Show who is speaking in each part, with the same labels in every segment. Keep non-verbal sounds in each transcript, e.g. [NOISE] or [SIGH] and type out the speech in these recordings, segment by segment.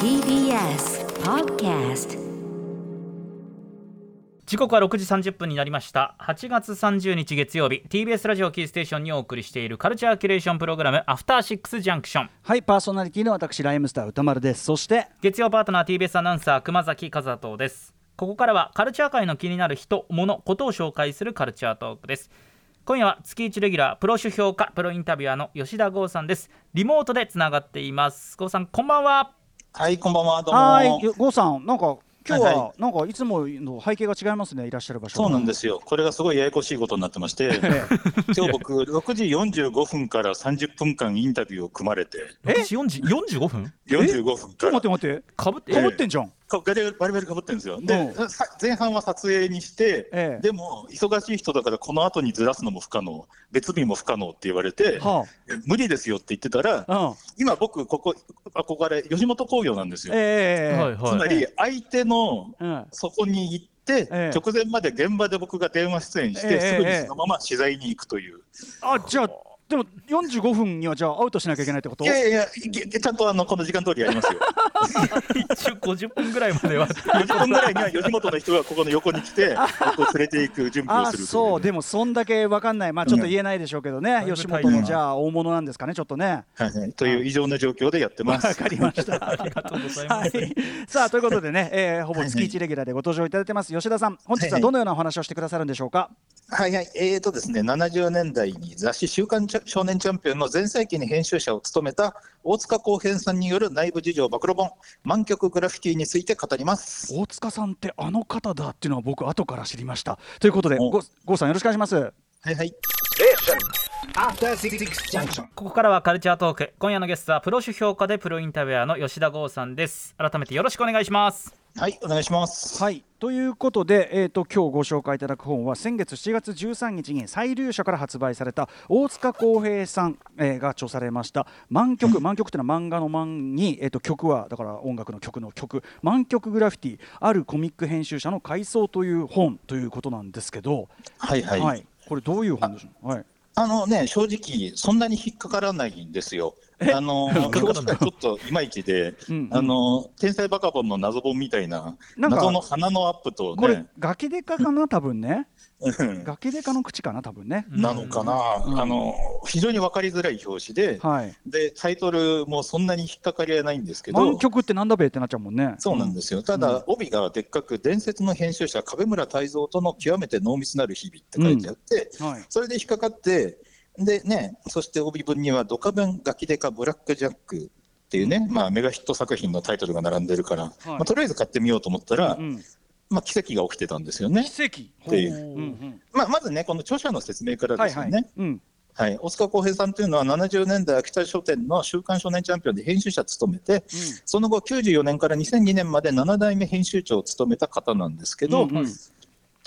Speaker 1: TBS Podcast
Speaker 2: 時刻は6時30分になりました。8月30日月曜日。TBS ラジオキーステーションにお送りしているカルチャーキュレーションプログラムアフターシックスジャンクション
Speaker 3: はいパーソナリティの私ライムスター歌丸です。そして
Speaker 2: 月曜パートナー TBS アナウンサー熊崎和人です。ここからはカルチャー界の気になる人物ことを紹介するカルチャートークです今夜は月1レギュラープロ主評価プロインタビュアーの吉田剛さんです。リモートでつながっています。剛さんこんばんは。
Speaker 4: はい、こんばんは、どうも。
Speaker 3: はいゴーさんなんか今日は、なんかいつもの背景が違いますねいらっしゃる場所
Speaker 4: そうなんですよ。これがすごいややこしいことになってまして、[LAUGHS] 今日僕、6時45分から30分間インタビューを組まれて、
Speaker 3: え
Speaker 2: ？40 45分
Speaker 4: ？45分
Speaker 3: ちょっ
Speaker 4: から
Speaker 3: と待って待って。
Speaker 2: かぶって
Speaker 3: かぶってんじゃん、
Speaker 4: かガリガリバリバリかぶってるんですよ。で
Speaker 3: う、
Speaker 4: さ前半は撮影にして、
Speaker 3: ええ。
Speaker 4: でも忙しい人だからこの後にずらすのも不可能、別日も不可能って言われて、
Speaker 3: は
Speaker 4: え無理ですよって言ってたら、
Speaker 3: あうん。
Speaker 4: 今僕、ここ、あここあれ、吉本興業なんですよ。
Speaker 3: え
Speaker 4: つまり、相手の
Speaker 3: うん。
Speaker 4: そこに行って、
Speaker 3: ええ。
Speaker 4: 直前まで現場で僕が電話出演して、
Speaker 3: ええ。
Speaker 4: すぐにそのまま取材に行くという。
Speaker 3: あじゃあでも45分にはじゃあアウトしなきゃいけないってこと？
Speaker 4: いやいやいやちゃんとあのこの時間通りやりますよ。
Speaker 2: 一応50分ぐらいまでは。
Speaker 4: 40分ぐらいには吉本の人がここの横に来て、[LAUGHS] 僕を連れていく準備を
Speaker 3: あ
Speaker 4: する
Speaker 3: そう。でもそんだけわかんない。まあちょっと言えないでしょうけどね、
Speaker 2: うん。
Speaker 3: 吉本のじゃあ大物なんですかねちょっとね。
Speaker 4: はいはい、という異常な状況でやってま
Speaker 3: わ
Speaker 4: す。
Speaker 3: かりました。[LAUGHS]
Speaker 2: ありがとうございます、
Speaker 3: はい、さあということでね、えーほぼ月
Speaker 4: はいはい。
Speaker 3: 1レギュラーでご登場いただいてます。吉田さん本日はどのようなお話をしてくださるんでしょうか、
Speaker 4: はいはい、えーとですね、70年代に雑誌週刊少年チャンピオンの全盛期に編集者を務めた大塚康平さんによる内部事情暴露本、満曲グラフィティについて語ります。
Speaker 3: 大塚さんってあの方だっていうのは僕後から知りました。ということで郷さんよろしくお願いします。
Speaker 4: はいはい。
Speaker 5: After Six Junction.
Speaker 2: ここからはカルチャートーク。今夜のゲストはプロ主評価でプロインタビュアーの吉田剛さんです。改めてよろしくお願いします
Speaker 4: はい、お願いします。
Speaker 3: はい。ということで、えー、と今日ご紹介いただく本は先月7月13日に最流社から発売された大塚康平さん、えーが著されました「満曲」満曲っていうのは漫画の漫に、えー、と曲はだから音楽の曲の曲「満曲グラフィティあるコミック編集者の回想」という本ということなんですけど、
Speaker 4: はいはい。
Speaker 3: はい、これどういう本でしょう、はい、
Speaker 4: あのね、正直、そんなに引っかからないんですよ。あの、[LAUGHS] ちょっといまいちで、
Speaker 3: うんうん。
Speaker 4: あの、天才バカボンの謎本みたいな、謎の花のアップと
Speaker 3: これ
Speaker 4: ね、
Speaker 3: ガキデカかな？多分ね
Speaker 4: うん。
Speaker 3: ガキデカの口かな多分ね、
Speaker 4: なのかな、
Speaker 3: うん。
Speaker 4: あの、非常に分かりづらい表紙で、
Speaker 3: はい。
Speaker 4: で、タイトルもそんなに引っかかりはないんですけど。
Speaker 3: 満、曲ってなんだべってなっちゃうもんね。
Speaker 4: そうなんですよ。ただ、帯がでっかく、伝説の編集者、壁村泰造との極めて濃密なる日々って書いてあって、
Speaker 3: はい。
Speaker 4: それで引っかかって、でね、そして帯文には、ドカベンガキデカブラックジャックっていうね、まあ、メガヒット作品のタイトルが並んでるから、まあ、とりあえず買ってみようと思ったら、
Speaker 3: うん、
Speaker 4: まあ、奇跡が起きてたんですよね。
Speaker 3: 奇跡。
Speaker 4: っていう。
Speaker 3: う。んうん。
Speaker 4: まあ、まずね、この著者の説明から
Speaker 3: はいはい
Speaker 4: ですよね。
Speaker 3: うん
Speaker 4: はい、大塚康平さんというのは70年代秋田書店の週刊少年チャンピオンで編集者を務めて、その後94年から2002年まで7代目編集長を務めた方なんですけど、
Speaker 3: うんうん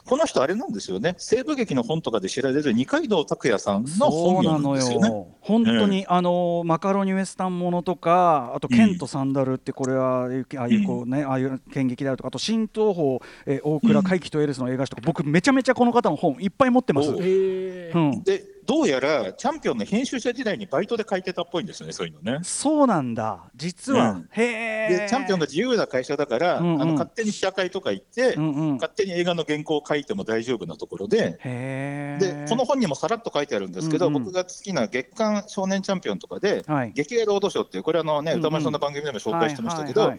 Speaker 4: この人あれなんですよね。西部劇の本とかで知られる二階堂拓也さんの
Speaker 3: そう
Speaker 4: 本名なんですよね。
Speaker 3: 本当に、あのマカロニウエスタンものとかあと「ケンとサンダル」ってこれはああいうこうね、ああいう剣劇であるとかあと新東宝、えー大倉海輝とエルスの映画史とか僕めちゃめちゃこの方の本いっぱい持ってます。
Speaker 4: お
Speaker 3: うん、
Speaker 4: でどうやらチャンピオンの編集者時代にバイトで書いてたっぽいんですよねそういうのね。
Speaker 3: そうなんだ。実は、
Speaker 4: うん。
Speaker 3: へえ
Speaker 4: でチャンピオンが自由な会社だから、
Speaker 3: うんうん。
Speaker 4: あの勝手に試写会とか行って、
Speaker 3: うんうん。
Speaker 4: 勝手に映画の原稿を書いても大丈夫なところで。でこの本にもさらっと書いてあるんですけど、
Speaker 3: うんうん。
Speaker 4: 僕が好きな月刊少年チャンピオンとかで、
Speaker 3: はい。
Speaker 4: 劇映ロードショーっていう、これあのね、
Speaker 3: うんうん。
Speaker 4: 歌丸さんの番組でも紹介してましたけど、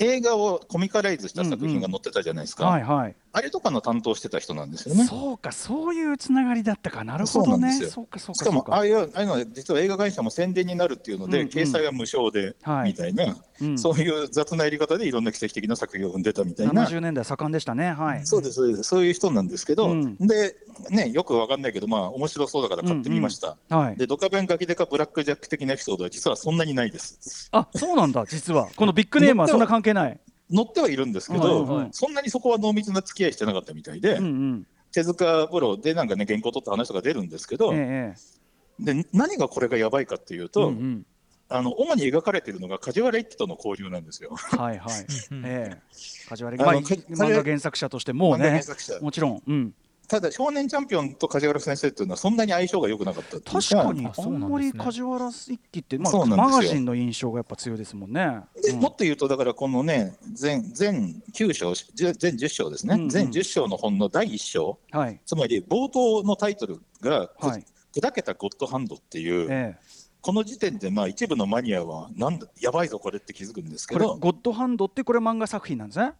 Speaker 4: 映画をコミカライズした作品が載ってたじゃないですか、
Speaker 3: はいはい
Speaker 4: あれとかの担当してた人なんですよね。
Speaker 3: そうかそういうつながりだったか。なるほどね。
Speaker 4: そう
Speaker 3: かそうか
Speaker 4: しかもああいうああいうのは実は映画会社も宣伝になるっていうので、
Speaker 3: うんうん。
Speaker 4: 掲載は無償で、
Speaker 3: はい。
Speaker 4: みたいな、
Speaker 3: うん。
Speaker 4: そういう雑なやり方でいろんな奇跡的な作品を生んでたみたいな。
Speaker 3: 70年代盛んでしたね。はい。
Speaker 4: そうですそうです。そういう人なんですけど、
Speaker 3: うん。
Speaker 4: でねよくわかんないけどまあ面白そうだから買ってみました。
Speaker 3: はい。
Speaker 4: でドカベンガキデカブラックジャック的なエピソードは実はそんなにないです。
Speaker 3: あそうなんだ実は。このビッグネームはそんな関係ない
Speaker 4: 載ってはいるんですけど、
Speaker 3: はいはい。
Speaker 4: そんなにそこは濃密な付き合いしてなかったみたいで、
Speaker 3: うんうん。
Speaker 4: 手塚プロでなんかね原稿取った話とか出るんですけど、
Speaker 3: ええ
Speaker 4: で何がこれがやばいかっていう
Speaker 3: ええ
Speaker 4: と、
Speaker 3: うんうん。
Speaker 4: あの主に描かれているのが梶原一騎との交流なんですよ。
Speaker 3: はいはい。
Speaker 2: う [LAUGHS] ん
Speaker 3: ええ。梶原
Speaker 4: あの
Speaker 3: まあ漫画原作者としてもうね
Speaker 4: 原作者。
Speaker 3: もちろん。うん
Speaker 4: ただ少年チャンピオンと梶原先生っていうのはそんなに相性が良くなかった
Speaker 3: 確かに
Speaker 2: あん
Speaker 3: まり梶原一騎って、まあ、
Speaker 4: そうなんですよ。
Speaker 3: マガジンの印象がやっぱ強いですもんね。うん。
Speaker 4: でもっと言うと、だからこのね、全全9章、全全10章ですね、
Speaker 3: うんうん。
Speaker 4: 全10章の本の第1章、
Speaker 3: はい、
Speaker 4: つまり冒頭のタイトルが、
Speaker 3: はい。
Speaker 4: 砕けたゴッドハンドっていう、
Speaker 3: ええ、
Speaker 4: この時点でまあ一部のマニアは、なんだ、やばいぞ、これって気づくんですけ
Speaker 3: これ、
Speaker 4: ど、
Speaker 3: ゴッドハンドってこれ漫画作品なんですね。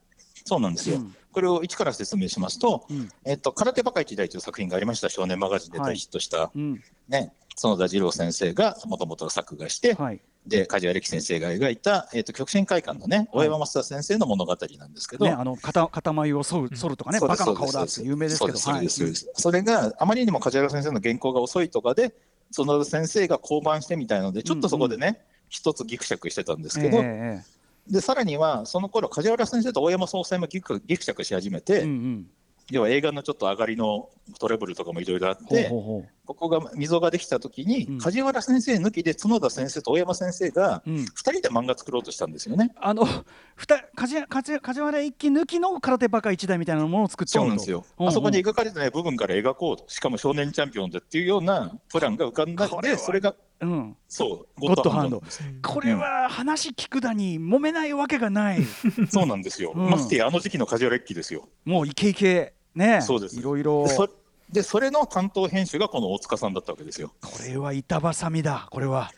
Speaker 4: そうなんですよ。
Speaker 3: うん。
Speaker 4: これを一から説明しますと、
Speaker 3: うん。
Speaker 4: えっと、空手バカ一代という作品がありました、少年マガジンで大ヒットした、
Speaker 3: うん、
Speaker 4: ね、園田二郎先生がもともと作画して、
Speaker 3: はい、
Speaker 4: で梶原力先生が描いた、えっと極真会館のね、大山増田先生の物語なんですけど、
Speaker 3: ね、あの片片眉を剃る剃るとかね、
Speaker 4: そうです
Speaker 3: バカの顔だって有名ですけど、
Speaker 4: それがあまりにも梶原先生の原稿が遅いとかで、その先生が降板してみたいので、ちょっとそこでね、一つギクシャクしてたんですけど、
Speaker 3: えええ
Speaker 4: でさらには、その頃梶原先生と大山総裁もギクギクシャクし始めて、
Speaker 3: えうんうん、
Speaker 4: 要は映画のちょっと上がりのトラブルとかもいろいろあって、ここが溝ができたときに、
Speaker 3: うん。
Speaker 4: 梶原先生抜きで角田先生と大山先生が
Speaker 3: う、うん、
Speaker 4: 2人で漫画作ろうとしたんですよね。
Speaker 3: あのふた梶梶梶原一騎抜きの空手バカ一代みたいなものを作っちゃおう
Speaker 4: んですよ。
Speaker 3: うんう。ん
Speaker 4: あそこに描かれてない部分から描こうと、しかも少年チャンピオンでっていうようなプランが浮かんだので、それが、
Speaker 3: うん、
Speaker 4: そう、
Speaker 3: ゴッドハンドこれは話聞くだに揉めないわけがない。[LAUGHS]
Speaker 4: そうなんですよ。
Speaker 3: うん
Speaker 4: ましてやあの時期の梶原一騎ですよ。
Speaker 3: もうイケイケね、
Speaker 4: そうです
Speaker 3: いろいろ
Speaker 4: で。そで、それの担当編集がこの大塚さんだったわけですよ。
Speaker 3: これは板挟みだ。これは。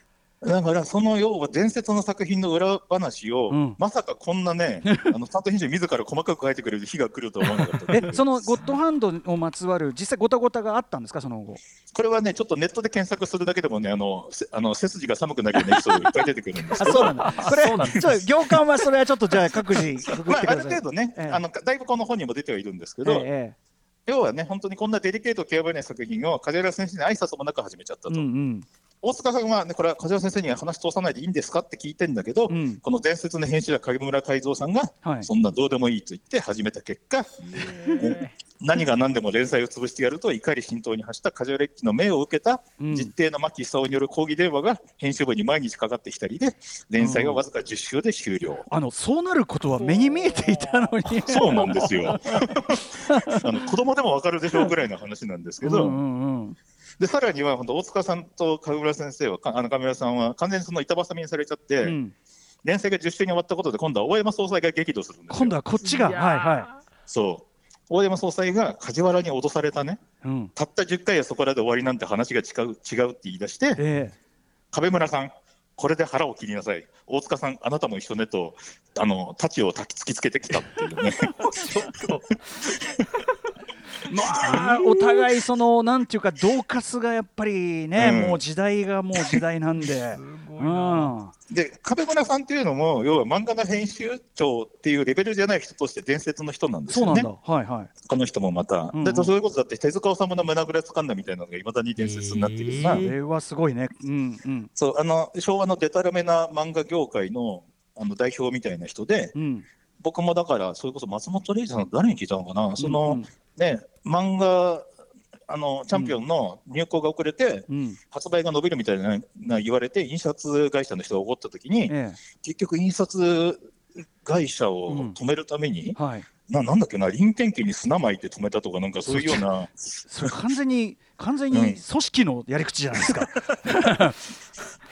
Speaker 4: だから、その要は伝説の作品の裏話を、
Speaker 3: うん
Speaker 4: まさかこんなね、[LAUGHS] あの担当編集自ら細かく書いてくれる日が来るとは思わなかった
Speaker 3: え、そのゴッドハンドをまつわる実際ごたごたがあったんですか？その後。
Speaker 4: これはね、ちょっとネットで検索するだけでもね、あのせあの背筋が寒くなるようなエピソードがいっぱい出てくるんです
Speaker 3: あ、
Speaker 4: けど
Speaker 3: そうなんだ。これ、
Speaker 2: そうなんです
Speaker 3: ちょっと行間はそれはちょっとじゃあ各自
Speaker 4: まあ、ある。程度ね、
Speaker 3: ええ
Speaker 4: あのだいぶこの本にも出てはいるんですけど、
Speaker 3: ええ
Speaker 4: 要はね、本当にこんなデリケート極めない作品を梶原先生に挨拶もなく始めちゃったと。
Speaker 3: うんうん
Speaker 4: 大塚さんは、ね、これは梶原先生には話通さないでいいんですかって聞いてんだけど、
Speaker 3: うん
Speaker 4: この伝説の編集者、影村海蔵さんが、
Speaker 3: はい。
Speaker 4: そんなどうでもいいと言って始めた結果、何が何でも連載を潰してやると怒り心頭に発した梶原一騎の命を受けた
Speaker 3: うん
Speaker 4: 実定の牧久夫による抗議電話が編集部に毎日かかってきたりで、連載はわずか10週で終了。
Speaker 3: あのそうなることは目に見えていたのに。
Speaker 4: そうなんですよ。あの子供でもわかるでしょうぐらいの話なんですけど、
Speaker 3: うんうんうん
Speaker 4: でさらには本当大塚さんと神村先生は、かあの神村さんは完全にその板挟みにされちゃって、
Speaker 3: うん
Speaker 4: 連載が10週に終わったことで、今度は大山総裁が激怒するんですよ。
Speaker 3: 今度はこっちが、はいは
Speaker 4: そう大山総裁が梶原に脅されたね、
Speaker 3: い。うん。
Speaker 4: たった10回はそこらで終わりなんて話が違う違うって言い出して、
Speaker 3: ええ
Speaker 4: 壁村さん、これで腹を切りなさい、大塚さん、あなたも一緒ねと、あの太刀をたき突きつけてきたっていうね。[LAUGHS]
Speaker 3: まあ、お互いそのなんていうか同活がやっぱりね、
Speaker 4: うん
Speaker 3: もう時代がもう時代なんで。[LAUGHS] う。ん。
Speaker 4: で壁村さんっていうのも、要は漫画の編集長っていうレベルじゃない人として伝説の人なんですよね
Speaker 3: そうなんだ。。はいはい。
Speaker 4: この人もまた。
Speaker 3: うんうん
Speaker 4: でそういうことだって、手塚治虫の胸ぐらつかんだみたいなのがいまだに伝説になってるような、
Speaker 2: えー
Speaker 3: これはすごいね。うんうん
Speaker 4: そうあの昭和のデタラメな漫画業界のあの代表みたいな人で、
Speaker 3: うん。
Speaker 4: 僕もだから、それこそ松本零士さんの誰に聞いたのかな、その、
Speaker 3: うん
Speaker 4: ね、漫画あのチャンピオンの入稿が遅れて、
Speaker 3: うん。
Speaker 4: 発売が伸びるみたいなな言われて、印刷会社の人が怒ったときに、
Speaker 3: え
Speaker 4: 結局、印刷会社を止めるために、
Speaker 3: え。はい。
Speaker 4: ななんだっけな、臨転機に砂巻いて止めたとか、なんかそういうような、
Speaker 3: それ完全に完全に
Speaker 4: うん
Speaker 3: 組織のやり口じゃないですか。[LAUGHS]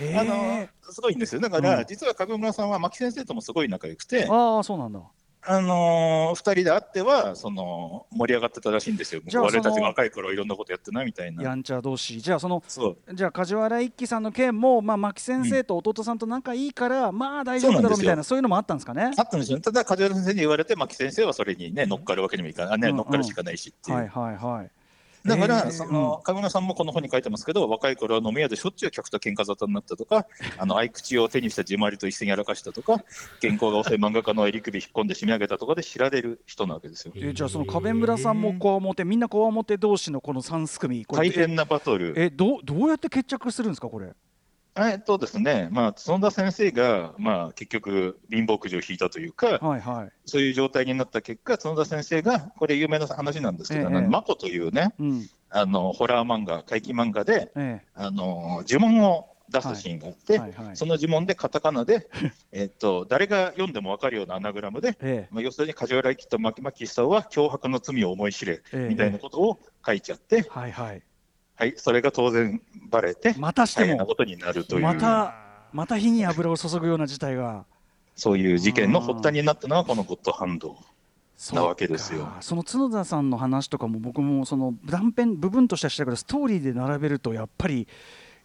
Speaker 3: へ
Speaker 4: あの
Speaker 3: え。
Speaker 4: すごいんですよ。だから、
Speaker 3: うん
Speaker 4: 実は影村さんは牧先生ともすごい仲良くて、
Speaker 3: ああそうなんだ。
Speaker 4: あのー、2人で会ってはその盛り上がってたらしいんですよ。我々たち
Speaker 3: その
Speaker 4: 若い頃いろんなことやってないみたいな。
Speaker 3: やんちゃ同士。じゃあその
Speaker 4: そう
Speaker 3: じゃあ梶原一騎さんの件もまあ牧先生と弟さんと仲いいから、まあ大丈夫だろうみたいなそういうのもあったんですかね？
Speaker 4: あったんですよ、ただ、梶原先生に言われて、牧先生はそれに、ね、乗っかるわけにもいかない、ね
Speaker 3: うんうん
Speaker 4: 乗っかるしかないしっていう、
Speaker 3: はいはいはい。
Speaker 4: だから、
Speaker 3: えー
Speaker 4: その上村さんもこの本に書いてますけど、若い頃は飲み屋でしょっちゅう客と喧嘩沙汰になったとか、あの合口を手にした地回りと一斉にやらかしたとか、原稿が遅い漫画家の襟首引っ込んで締め上げたとかで知られる人なわけですよ。
Speaker 3: えじゃあその壁村さんもこわもてみんなこわもて同士のこの三すくみこれ
Speaker 4: 大変なバトル。
Speaker 3: えどうどうやって決着するんですかこれ？
Speaker 4: えっとですね、まあ、園田先生が、まあ、結局、貧乏くじを引いたというか、
Speaker 3: はいはい。
Speaker 4: そういう状態になった結果、園田先生が、これ有名な話なんですけど、
Speaker 3: ええ
Speaker 4: マコというね、
Speaker 3: うん。
Speaker 4: あのホラー漫画、怪奇漫画で、
Speaker 3: え
Speaker 4: あの呪文を出すシーンがあって、
Speaker 3: はいはい。
Speaker 4: その呪文でカタカナで、[LAUGHS] えっと誰が読んでも分かるようなアナグラムで、
Speaker 3: え
Speaker 4: まあ、要するに梶原一騎と牧牧久夫は脅迫の罪を思い知れ、
Speaker 3: ええ。
Speaker 4: みたいなことを書いちゃって、
Speaker 3: はいはい
Speaker 4: はい、それが当然バレて、
Speaker 3: またしても
Speaker 4: 大変なことになるという、
Speaker 3: またまた火に油を注ぐような事態が。
Speaker 4: そういう事件の発端になったのは、このゴッドハンド。なわけですよ。
Speaker 3: かその角田さんの話とかも僕もその断片部分としてはしたけどストーリーで並べるとやっぱり、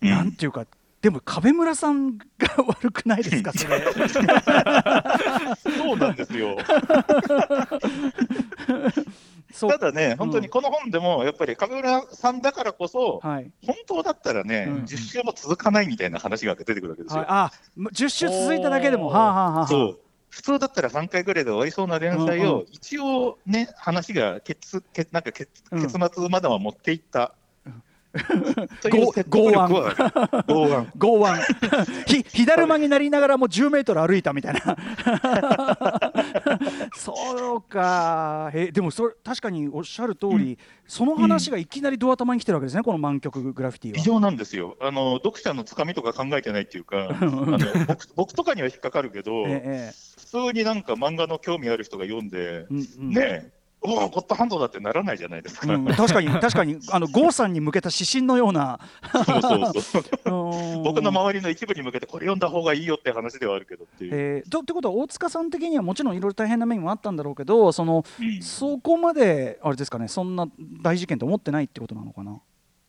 Speaker 4: うん。
Speaker 3: なんていうかでも壁村さんが悪くないですかそれ。[LAUGHS]
Speaker 4: そうなんですよ。[LAUGHS] ただね、本当にこの本でも、やっぱり上村さんだからこそ、
Speaker 3: はい、
Speaker 4: 本当だったらね、
Speaker 3: うん
Speaker 4: 10週も続かないみたいな話が出てくるわけですよ。
Speaker 3: はい、あ10週続いただけでもはあ、はあはあ、
Speaker 4: そう。普通だったら3回ぐらいで終わりそうな連載を、一応ね、話が結結なんか結
Speaker 3: うん。
Speaker 4: 結末までは持っていった。[LAUGHS] 剛腕。
Speaker 3: 剛腕。[LAUGHS] [LAUGHS] ひ火だるまになりながらも10メートル歩いたみたいな。そうか。えでもそれ確かにおっしゃる通り、その話がいきなりドア玉に来てるわけですねこの満曲グラフィティは。
Speaker 4: 異常なんですよ。あの、読者のつかみとか考えてないっていうか、あの僕僕とかには引っかかるけど、
Speaker 3: ええ。
Speaker 4: 普通になんか漫画の興味ある人が読んで、
Speaker 3: うんうん。
Speaker 4: ねえ、おお、ゴッドハンドだってならないじゃないですか。
Speaker 3: うん、確かに [LAUGHS] 確かにあの郷さんに向けた指針のような [LAUGHS]
Speaker 4: 僕の周りの一部に向けて、これ読んだ方がいいよって話ではあるけどっていう。
Speaker 3: えー、とってことは大塚さん的にはもちろんいろいろ大変な面もあったんだろうけどその、
Speaker 4: うん
Speaker 3: そこまであれですかねそんな大事件と思ってないってことなのかな？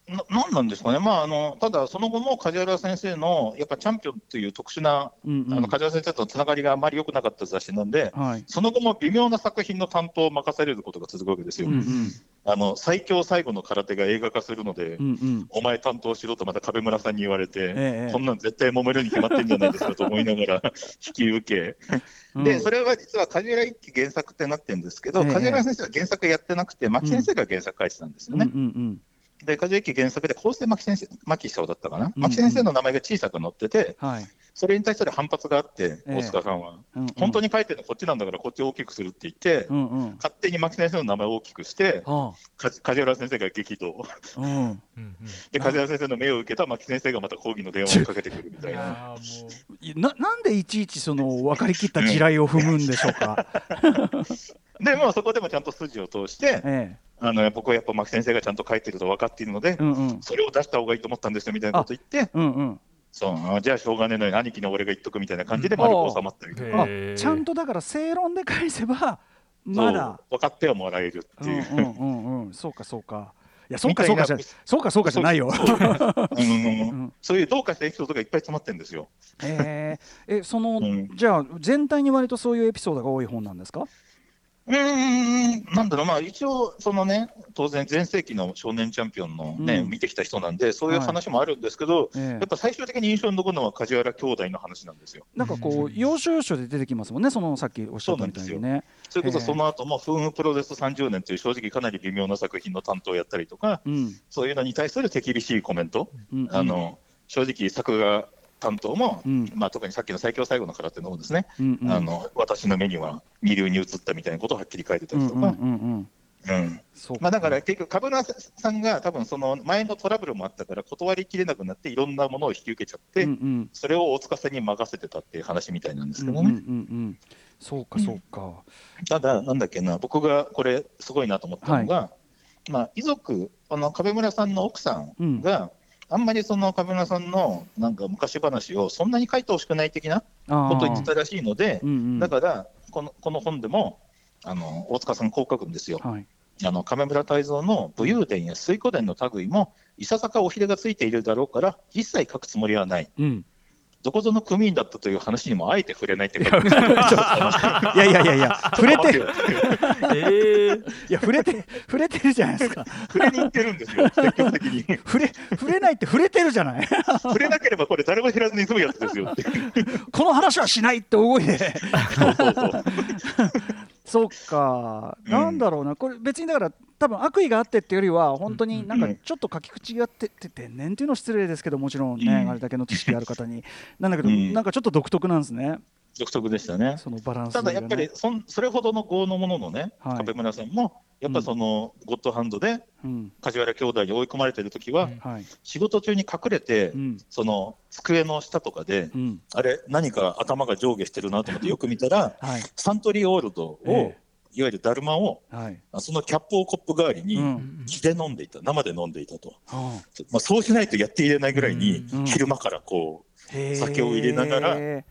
Speaker 4: ななんなんですかね、まあ、あのただ、その後も梶原先生のやっぱチャンピオンっていう特殊な、
Speaker 3: うんうん。
Speaker 4: あの梶原先生とのつながりがあまり良くなかった雑誌なんで、
Speaker 3: はい。
Speaker 4: その後も微妙な作品の担当を任されることが続くわけですよ。
Speaker 3: うんうん。
Speaker 4: あの最強最後の空手が映画化するので、
Speaker 3: うんうん。
Speaker 4: お前担当しろとまた壁村さんに言われて、
Speaker 3: ええ
Speaker 4: こんなん絶対揉めるに決まってんじゃないですかと思いながら [LAUGHS] 引き受け、
Speaker 3: うん。
Speaker 4: でそれは実は梶原一騎原作ってなってるんですけど、
Speaker 3: ええ。
Speaker 4: 梶原先生は原作やってなくて、牧先生が原作書いてたんですよね。
Speaker 3: うんうん
Speaker 4: で、梶原一騎原作で、構成牧先生、牧久夫だったかな、
Speaker 3: うん
Speaker 4: 牧先生の名前が小さく載ってて、
Speaker 3: はい。
Speaker 4: それに対する反発があって、
Speaker 3: ええ。
Speaker 4: 大塚さんは、
Speaker 3: うんうん。
Speaker 4: 本当に書いてるのこっちなんだから、こっちを大きくするって言って、
Speaker 3: うんうん。
Speaker 4: 勝手に牧先生の名前を大きくして、梶原先生が激怒。
Speaker 3: あうん
Speaker 2: うん。うん
Speaker 4: で、梶原先生の命を受けた牧先生がまた抗議の電話をかけてくるみたいな。
Speaker 3: いななんでいちいちその分かりきった地雷を踏むんでしょうか？
Speaker 4: で、まあ、そこでもちゃんと筋を通して、
Speaker 3: え
Speaker 4: あの僕はやっぱ牧先生がちゃんと書いてると分かっているので、
Speaker 3: えうんうん。
Speaker 4: それを出した方がいいと思ったんですよみたいなこと言って、
Speaker 3: うんうん。
Speaker 4: そうあじゃあしょうがねえのに、兄貴の俺が言っとくみたいな感じで丸く収まったりとか、
Speaker 3: あ
Speaker 2: へー。
Speaker 3: ちゃんとだから正論で返せばまだ。
Speaker 4: そう分かってはもらえるっていう。
Speaker 3: うんうんうんうんそうかそうか。いやそうか
Speaker 4: みたいう
Speaker 3: かじゃそうかそうかじゃないよ。[LAUGHS]
Speaker 4: うん
Speaker 3: ん
Speaker 4: そういうどうかしたエピソードがいっぱい詰まってるんですよ。
Speaker 3: えー。えその、
Speaker 4: うん。
Speaker 3: じゃあ全体に割とそういうエピソードが多い本なんですか？
Speaker 4: うーん、なんだろう、まあ、一応、そのね、当然、全盛期の少年チャンピオンのね、
Speaker 3: うん。
Speaker 4: 見てきた人なんで、そういう話もあるんですけど、
Speaker 3: ええ。
Speaker 4: やっぱ最終的に印象に残るのは梶原兄弟の話なんですよ。
Speaker 3: なんかこう要所要所で出てきますもんねそのさっきおっしゃったみたいにね。
Speaker 4: それこそ
Speaker 3: ええ。
Speaker 4: その後も、フームプロレス30年という正直かなり微妙な作品の担当をやったりとか、
Speaker 3: うん。
Speaker 4: そういうのに対する手厳しいコメント、
Speaker 3: うん。
Speaker 4: あの正直、作画担当も、
Speaker 3: うん。
Speaker 4: まあ、特にさっきの最強最後の空手の方ですね、
Speaker 3: うんうん。
Speaker 4: あの私の目には二流に映ったみたいなことをはっきり書いてたりとか、まあ、だから結局、株主さんが多分その前のトラブルもあったから、断りきれなくなって、いろんなものを引き受けちゃって、
Speaker 3: うんうん。
Speaker 4: それを大塚さんに任せてたっていう話みたいなんですけどね。
Speaker 3: うんうんうん。うんそうかそうか。
Speaker 4: ただ、なんだっけな、僕がこれ、すごいなと思ったのが、まあ、遺族、あの壁村さんの奥さんが、あんまりその壁村さんのなんか昔話をそんなに書いてほしくない的な
Speaker 3: あ
Speaker 4: ことを言ってたらしいので
Speaker 3: う、んうん
Speaker 4: だからこのこの本でもあの大塚さん、こう書くんですよ。
Speaker 3: はい
Speaker 4: あの亀村泰造の武勇伝や水湖伝の類も、いささかおひれがついているだろうから、一切書くつもりはない。
Speaker 3: うん
Speaker 4: どこぞの組員だったという話にもあえて触れないって書くんですよ。
Speaker 3: いやいやいやいや触れてる
Speaker 2: えー
Speaker 3: いや触れて触れてるじゃないですか。
Speaker 4: 触れに行ってるんですよ、積極的に。
Speaker 3: 触れ触れないって触れてるじゃない。
Speaker 4: 触れなければこれ誰も知らずに済むやつですよって。
Speaker 3: この話はしないって大声で。
Speaker 4: そうそうそう。[LAUGHS]
Speaker 3: そうか、
Speaker 4: うん
Speaker 3: なんだろうな、これ別にだから、多分悪意があってっていうよりは、本当になんか
Speaker 4: うん。
Speaker 3: ちょっと書き口がって天然っていうのは失礼ですけど、もちろんね、
Speaker 4: うん。
Speaker 3: あれだけの知識ある方に。[LAUGHS] なんだけど、
Speaker 4: うん。
Speaker 3: なんかちょっと独特なんですね、
Speaker 4: 独特でしたね。
Speaker 3: そのバランスがね
Speaker 4: ただやっぱりそんそれほどの業のもののね、
Speaker 3: はい。
Speaker 4: 壁村さんも、やっぱそのゴッドハンドで
Speaker 3: うん。
Speaker 4: 梶原兄弟に追い込まれてる時は、
Speaker 2: うん。
Speaker 3: はい。
Speaker 4: 仕事中に隠れて、
Speaker 3: うん。
Speaker 4: その机の下とかで、
Speaker 3: うん。
Speaker 4: あれ、何か頭が上下してるなと思ってよく見たら、[LAUGHS]
Speaker 3: はい。
Speaker 4: サントリーオールドを、
Speaker 3: え
Speaker 4: いわゆるだるまを、
Speaker 3: はい。
Speaker 4: そのキャップをコップ代わりに、
Speaker 3: うん。
Speaker 4: 血で飲んでいた、生で飲んでいたと。
Speaker 3: は
Speaker 4: まあ、そうしないとやっていれないぐらいに、
Speaker 3: うん。
Speaker 4: 昼間からこう、酒を入れながら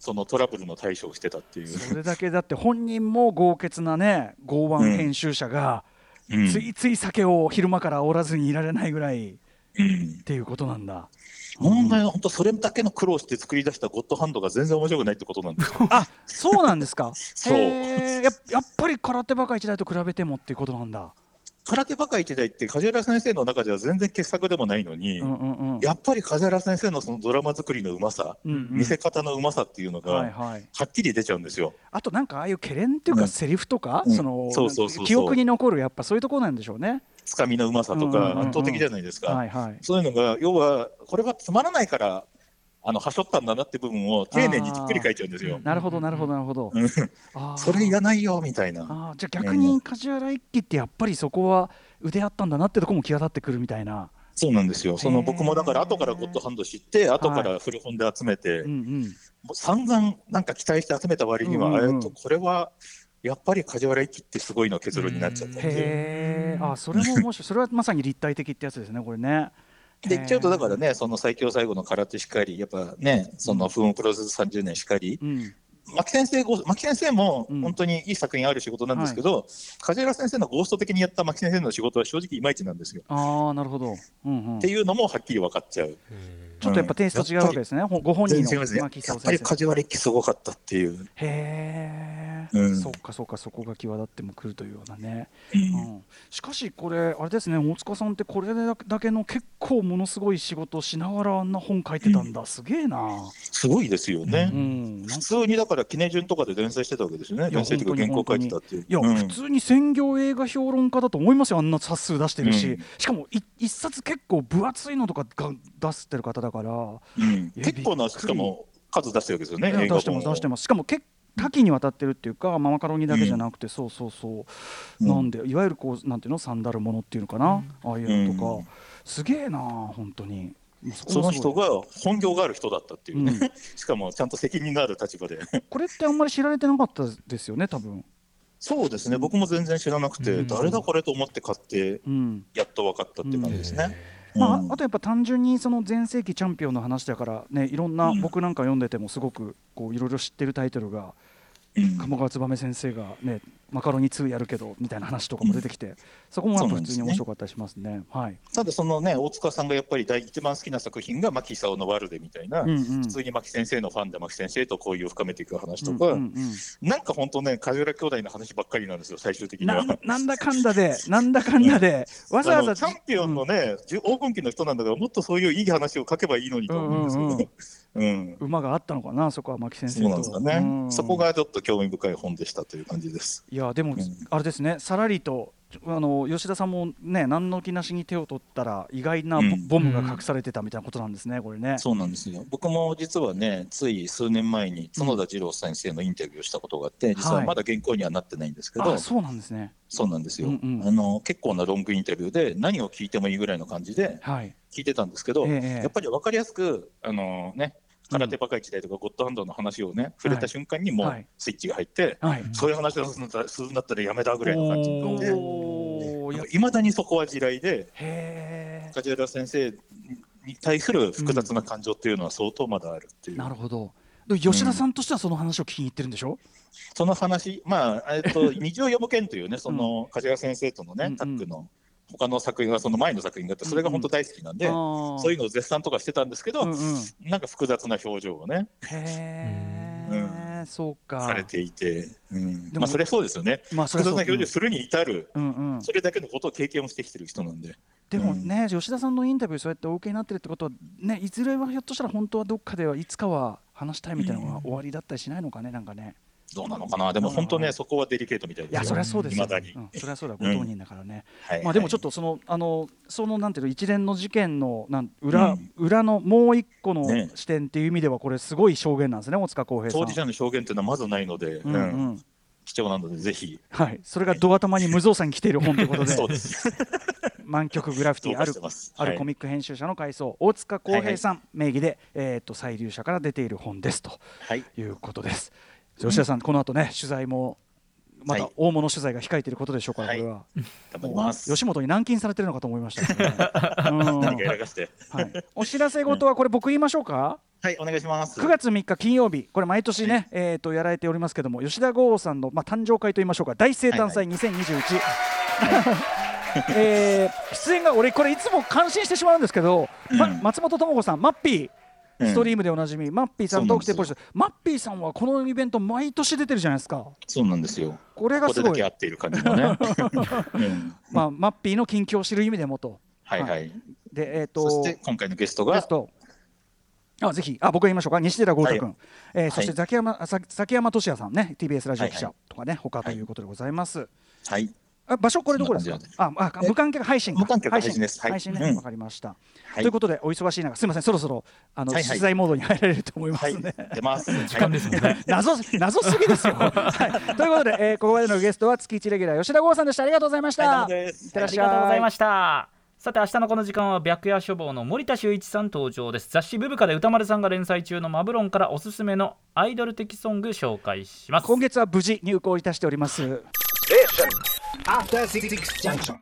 Speaker 4: そのトラブルの対処をしてたっていう。
Speaker 3: それだけだって本人も豪傑なね剛腕編集者が、
Speaker 4: うん。
Speaker 3: ついつい酒を昼間からおらずにいられないぐらいっ
Speaker 4: うん
Speaker 3: ていうことなんだ。
Speaker 4: 問題は本当それだけの苦労して作り出したゴッドハンドが全然面白くないってことなんですよ。[LAUGHS]
Speaker 3: あそうなんですか [LAUGHS]
Speaker 4: そう
Speaker 3: ややっぱり空手バカ一代と比べてもっていうことなんだ。
Speaker 4: 空手バカ一代って梶原先生の中では全然傑作でもないのに、
Speaker 3: うんうんうん
Speaker 4: やっぱり梶原先生のそのドラマ作りのうまさ、
Speaker 3: うんうん
Speaker 4: 見せ方のうまさっていうのが、
Speaker 3: はいはい、
Speaker 4: はっきり出ちゃうんですよ。
Speaker 3: あとなんかああいうケレンっていうか
Speaker 4: うん
Speaker 3: セリフとか、
Speaker 4: うん
Speaker 3: その記憶に残るやっぱそういうところなんでしょうね。
Speaker 4: つかみのうまさと
Speaker 3: うんうんうんうん
Speaker 4: か圧倒的じゃないですか。
Speaker 3: はいはい。
Speaker 4: そういうのが、要は、これはつまらないから、あの、はしょったんだなって部分を丁寧にじっくり書いちゃうんですよ。
Speaker 3: なるほどなるほどなるほど。
Speaker 4: それいらないよ、みたいな。
Speaker 3: じゃあ逆に梶原一騎ってやっぱりそこは腕あったんだなってとこも際立ってくるみたいな。
Speaker 4: そうなんですよ。その僕もだから後からゴッドハンド知って、後から古本で集めて、
Speaker 3: うんうん。
Speaker 4: もう散々なんか期待して集めた割には、
Speaker 3: うんうんうん
Speaker 4: えっと、これはやっぱり梶原一騎ってすごいの結論になっちゃったんで。
Speaker 3: あそれも面白い。それはまさに立体的ってやつですねこれね。
Speaker 4: で言っちゃうと、だからね、その最強最後の空手しかり、やっぱね、その不運プロセス30年しかり、
Speaker 3: うん。
Speaker 4: 牧先生ご、牧先生も
Speaker 3: うん
Speaker 4: 本当にいい作品ある仕事なんですけど、梶原先生のゴースト的にやった牧先生の仕事は正直いまいちなんですよ。
Speaker 3: ああなるほ do。うんうん。ち
Speaker 4: っていうのもはっきり分かっちゃう。
Speaker 3: ょっとやっぱテイスト違うわけですね。ほご本人。の牧
Speaker 4: やっぱり。梶原一騎すごかったっていう。
Speaker 3: へえ、
Speaker 4: うん。
Speaker 3: そっかそっかそこが際立ってもくるというようなね、
Speaker 4: うん。
Speaker 3: うん、しかしこれあれですね大塚さんってこれだけの結構ものすごい仕事をしながらあんな本書いてたんだ、すげえな、
Speaker 4: すごいですよね。
Speaker 3: うん、
Speaker 4: 普通にだから、記念順とかで連載してたわけですよね。連載というか原稿書いてたっていう。
Speaker 3: いや、
Speaker 4: うん。
Speaker 3: 普通に専業映画評論家だと思いますよ。あんな冊数出してるし、
Speaker 4: うん。
Speaker 3: しかもい一冊結構分厚いのとかが出してる方だから、
Speaker 4: 結構な、しかも数出してるわけですよね。
Speaker 3: 出してます出してます。しかも結多岐にわたってるっていうか、まあマカロニだけじゃなくて、そうそうそう、
Speaker 4: うん
Speaker 3: なんでいわゆるこうなんていうの？サンダルものっていうのかな、ああいうのとか、
Speaker 4: うん。
Speaker 3: すげえな本当に。そ
Speaker 4: の人が本業がある人だったっていうね、
Speaker 3: うん。[LAUGHS]
Speaker 4: しかもちゃんと責任のある立場で。[LAUGHS]
Speaker 3: これってあんまり知られてなかったですよね多分。
Speaker 4: そうですね、僕も全然知らなくて、
Speaker 2: うん。
Speaker 4: 誰だこれと思って買って、
Speaker 3: うん。
Speaker 4: やっと分かったっていう感じですね。
Speaker 3: まあ
Speaker 4: う、ん
Speaker 3: あとやっぱ単純にその全盛期チャンピオンの話だからねいろんな、
Speaker 4: うん。
Speaker 3: 僕なんか読んでてもすごくこういろいろ知ってるタイトルが
Speaker 4: うん
Speaker 3: 鴨川燕先生がねマカロニ2やるけどみたいな話とかも出てきて、そこもやっぱ普通に面白かったりしますね。はい。
Speaker 4: ただ、そのね、大塚さんがやっぱり第一番好きな作品が牧久夫のワルデみたいな、
Speaker 3: うんうん
Speaker 4: 普通に牧先生のファンで牧先生と交流を深めていく話とか、
Speaker 3: うんうんうん
Speaker 4: なんか本当ね、梶原兄弟の話ばっかりなんですよ、最終的には。
Speaker 3: ななんだかんだで、なんだかんだで、[LAUGHS] わざわざ
Speaker 4: チャンピオンのね、じゅ黄金期の人なんだから、もっとそういういい話を書けばいいのにと思うんですけど、
Speaker 3: うんうん
Speaker 4: うん
Speaker 3: 馬があったのかな、そこは牧先生と。
Speaker 4: そうなんですかね、
Speaker 3: うん
Speaker 4: そこがちょっと興味深い本でしたという感じです。
Speaker 3: いや、でも、
Speaker 4: ん
Speaker 3: あれですね、さらりと。あの吉田さんもね、何の気なしに手を取ったら、意外なボ,、ムが隠されてたみたいなことなんですね、これね。
Speaker 4: そうなんですよ僕も実はね、つい数年前に角田二郎先生のインタビューをしたことがあって、実はまだ原稿にはなってないんですけど、
Speaker 3: あ、そうなんですね。
Speaker 4: そうなんですよ、
Speaker 3: うんうん
Speaker 4: あの、結構なロングインタビューで、何を聞いてもいいぐらいの感じで
Speaker 3: はい。
Speaker 4: 聞いてたんですけど、
Speaker 3: ええ
Speaker 4: やっぱり分かりやすく、あのね、空手バカ一代とかゴッドハンドの話をね、触れた瞬間にも
Speaker 3: はいう
Speaker 4: スイッチが入って、
Speaker 3: はい。
Speaker 4: そういう話をするんだったらやめたぐらいの感じになって、
Speaker 3: おーや
Speaker 4: いまだにそこは地雷で。梶原先生に対する複雑な感情っていうのは相当まだあるっていう、
Speaker 3: なるほど。で吉田さんとしてはその話を聞きに行ってるんでしょ？
Speaker 4: その話、まあ、えっと、[LAUGHS] 二条読む剣というね、その梶原先生とのね、
Speaker 3: うんうん
Speaker 4: タッグの他の作品がその前の作品があって、それが本当大好きなんで、
Speaker 3: あー
Speaker 4: そういうのを絶賛とかしてたんですけど、
Speaker 3: うんうん。
Speaker 4: なんか複雑な表情をね、
Speaker 3: へえ、そうか。
Speaker 4: されていて、うんまあ、それはそうですよね。
Speaker 3: まあそれ
Speaker 4: 複雑な表情するに至る、
Speaker 3: うんうん。
Speaker 4: それだけのことを経験をしてきてる人なんで。
Speaker 3: でもね、吉田さんのインタビューそうやってお受けになってるってことはねいずれはひょっとしたら本当はどっかではいつかは話したいみたいなのが終わりだったりしないのかねなんかね。
Speaker 4: どうなのかな、でも本当ね、そこはデリケートみたいですよ。
Speaker 3: いやそりゃそうです。よ。
Speaker 4: 未だに。
Speaker 3: うん。そりゃそうだ。ご当人だからね。
Speaker 4: はい。
Speaker 3: まあでもちょっとそのあのそのなんていうの一連の事件のなん裏、
Speaker 4: うん。
Speaker 3: 裏のもう一個の
Speaker 4: ね。
Speaker 3: 視点っていう意味ではこれすごい証言なんですね大塚康平さん。
Speaker 4: 当事者の証言っていうのはまずないので、
Speaker 3: うんうん。
Speaker 4: 貴重なのでぜひ。
Speaker 3: はい、それがドア玉に無造作に来ている本ということで。
Speaker 4: そうです。
Speaker 3: 満曲グラフィティある
Speaker 4: そうしてます
Speaker 3: ある
Speaker 4: はい。
Speaker 3: コミック編集者の回想大塚康平さん。名義で、えー、と再流社から出ている本です。と
Speaker 4: はい。
Speaker 3: いうことです。吉田さん、この後ね取材もまだ
Speaker 4: はい。
Speaker 3: 大物取材が控えていることでしょうから、
Speaker 4: はい。
Speaker 3: これは。
Speaker 4: 頑張ります。
Speaker 3: 吉本に軟禁されてるのかと思いました [LAUGHS] お知らせ事はこれ僕言いましょうか、
Speaker 4: はいお願いします。
Speaker 3: 9月3日金曜日、これ毎年ね、えー、とやられておりますけども、吉田剛さんの、まあ、誕生会といいましょうか、大生誕祭2021。えー出演が俺これいつも感心してしまうんですけど、ま
Speaker 4: うん。
Speaker 3: 松本智子さんマッピー。
Speaker 4: うん
Speaker 3: ストリームでおなじみ、マッピーさんとオクテポマッピーさんはこのイベント毎年出てるじゃないですか。
Speaker 4: そうなんですよ。
Speaker 3: これがすごい。
Speaker 4: ここでだけ合っている感じのね、[LAUGHS] うん。
Speaker 3: まあ、マッピーの近況を知る意味でもと。
Speaker 4: はいはい。
Speaker 3: でえっ、
Speaker 4: そ
Speaker 3: と
Speaker 4: して今回のゲストが？
Speaker 3: ゲスト。あぜひ。あ僕が言いましょうか？西寺豪太君、
Speaker 4: はい。
Speaker 3: えーそして
Speaker 4: はい
Speaker 3: ザキヤマさ崎山俊也さんね。TBS ラジオ記者
Speaker 4: はいはい。
Speaker 3: とかね、他ということでございます、
Speaker 4: はい
Speaker 3: あ場所これどこですか？ああ無観客配信か。
Speaker 4: 無観客配信です。はい。
Speaker 3: 配信ね、
Speaker 4: うん。
Speaker 3: わかりました、
Speaker 4: はい。
Speaker 3: ということでお忙しい中すみません。そろそろあの、
Speaker 4: はいはい。
Speaker 3: 取材モードに入られると思いま
Speaker 4: はい。
Speaker 3: すね、
Speaker 4: 出ます
Speaker 2: 時間ですね。[LAUGHS]
Speaker 3: 謎謎すぎですよ、[LAUGHS] はい、ということで、えーここまでのゲストは月一レギュラー吉田剛さんでした。ありがとうございました、
Speaker 4: はい
Speaker 3: てらっ
Speaker 2: あり
Speaker 3: しゃい。
Speaker 2: がとうございました。さて明日のこの時間は白夜処方の森田修一さん登場です。雑誌ブブカで歌丸さんが連載中のマブロンからおすすめのアイドル的ソング紹介します。
Speaker 3: 今月は無事入稿いたしております
Speaker 5: After Six Junction.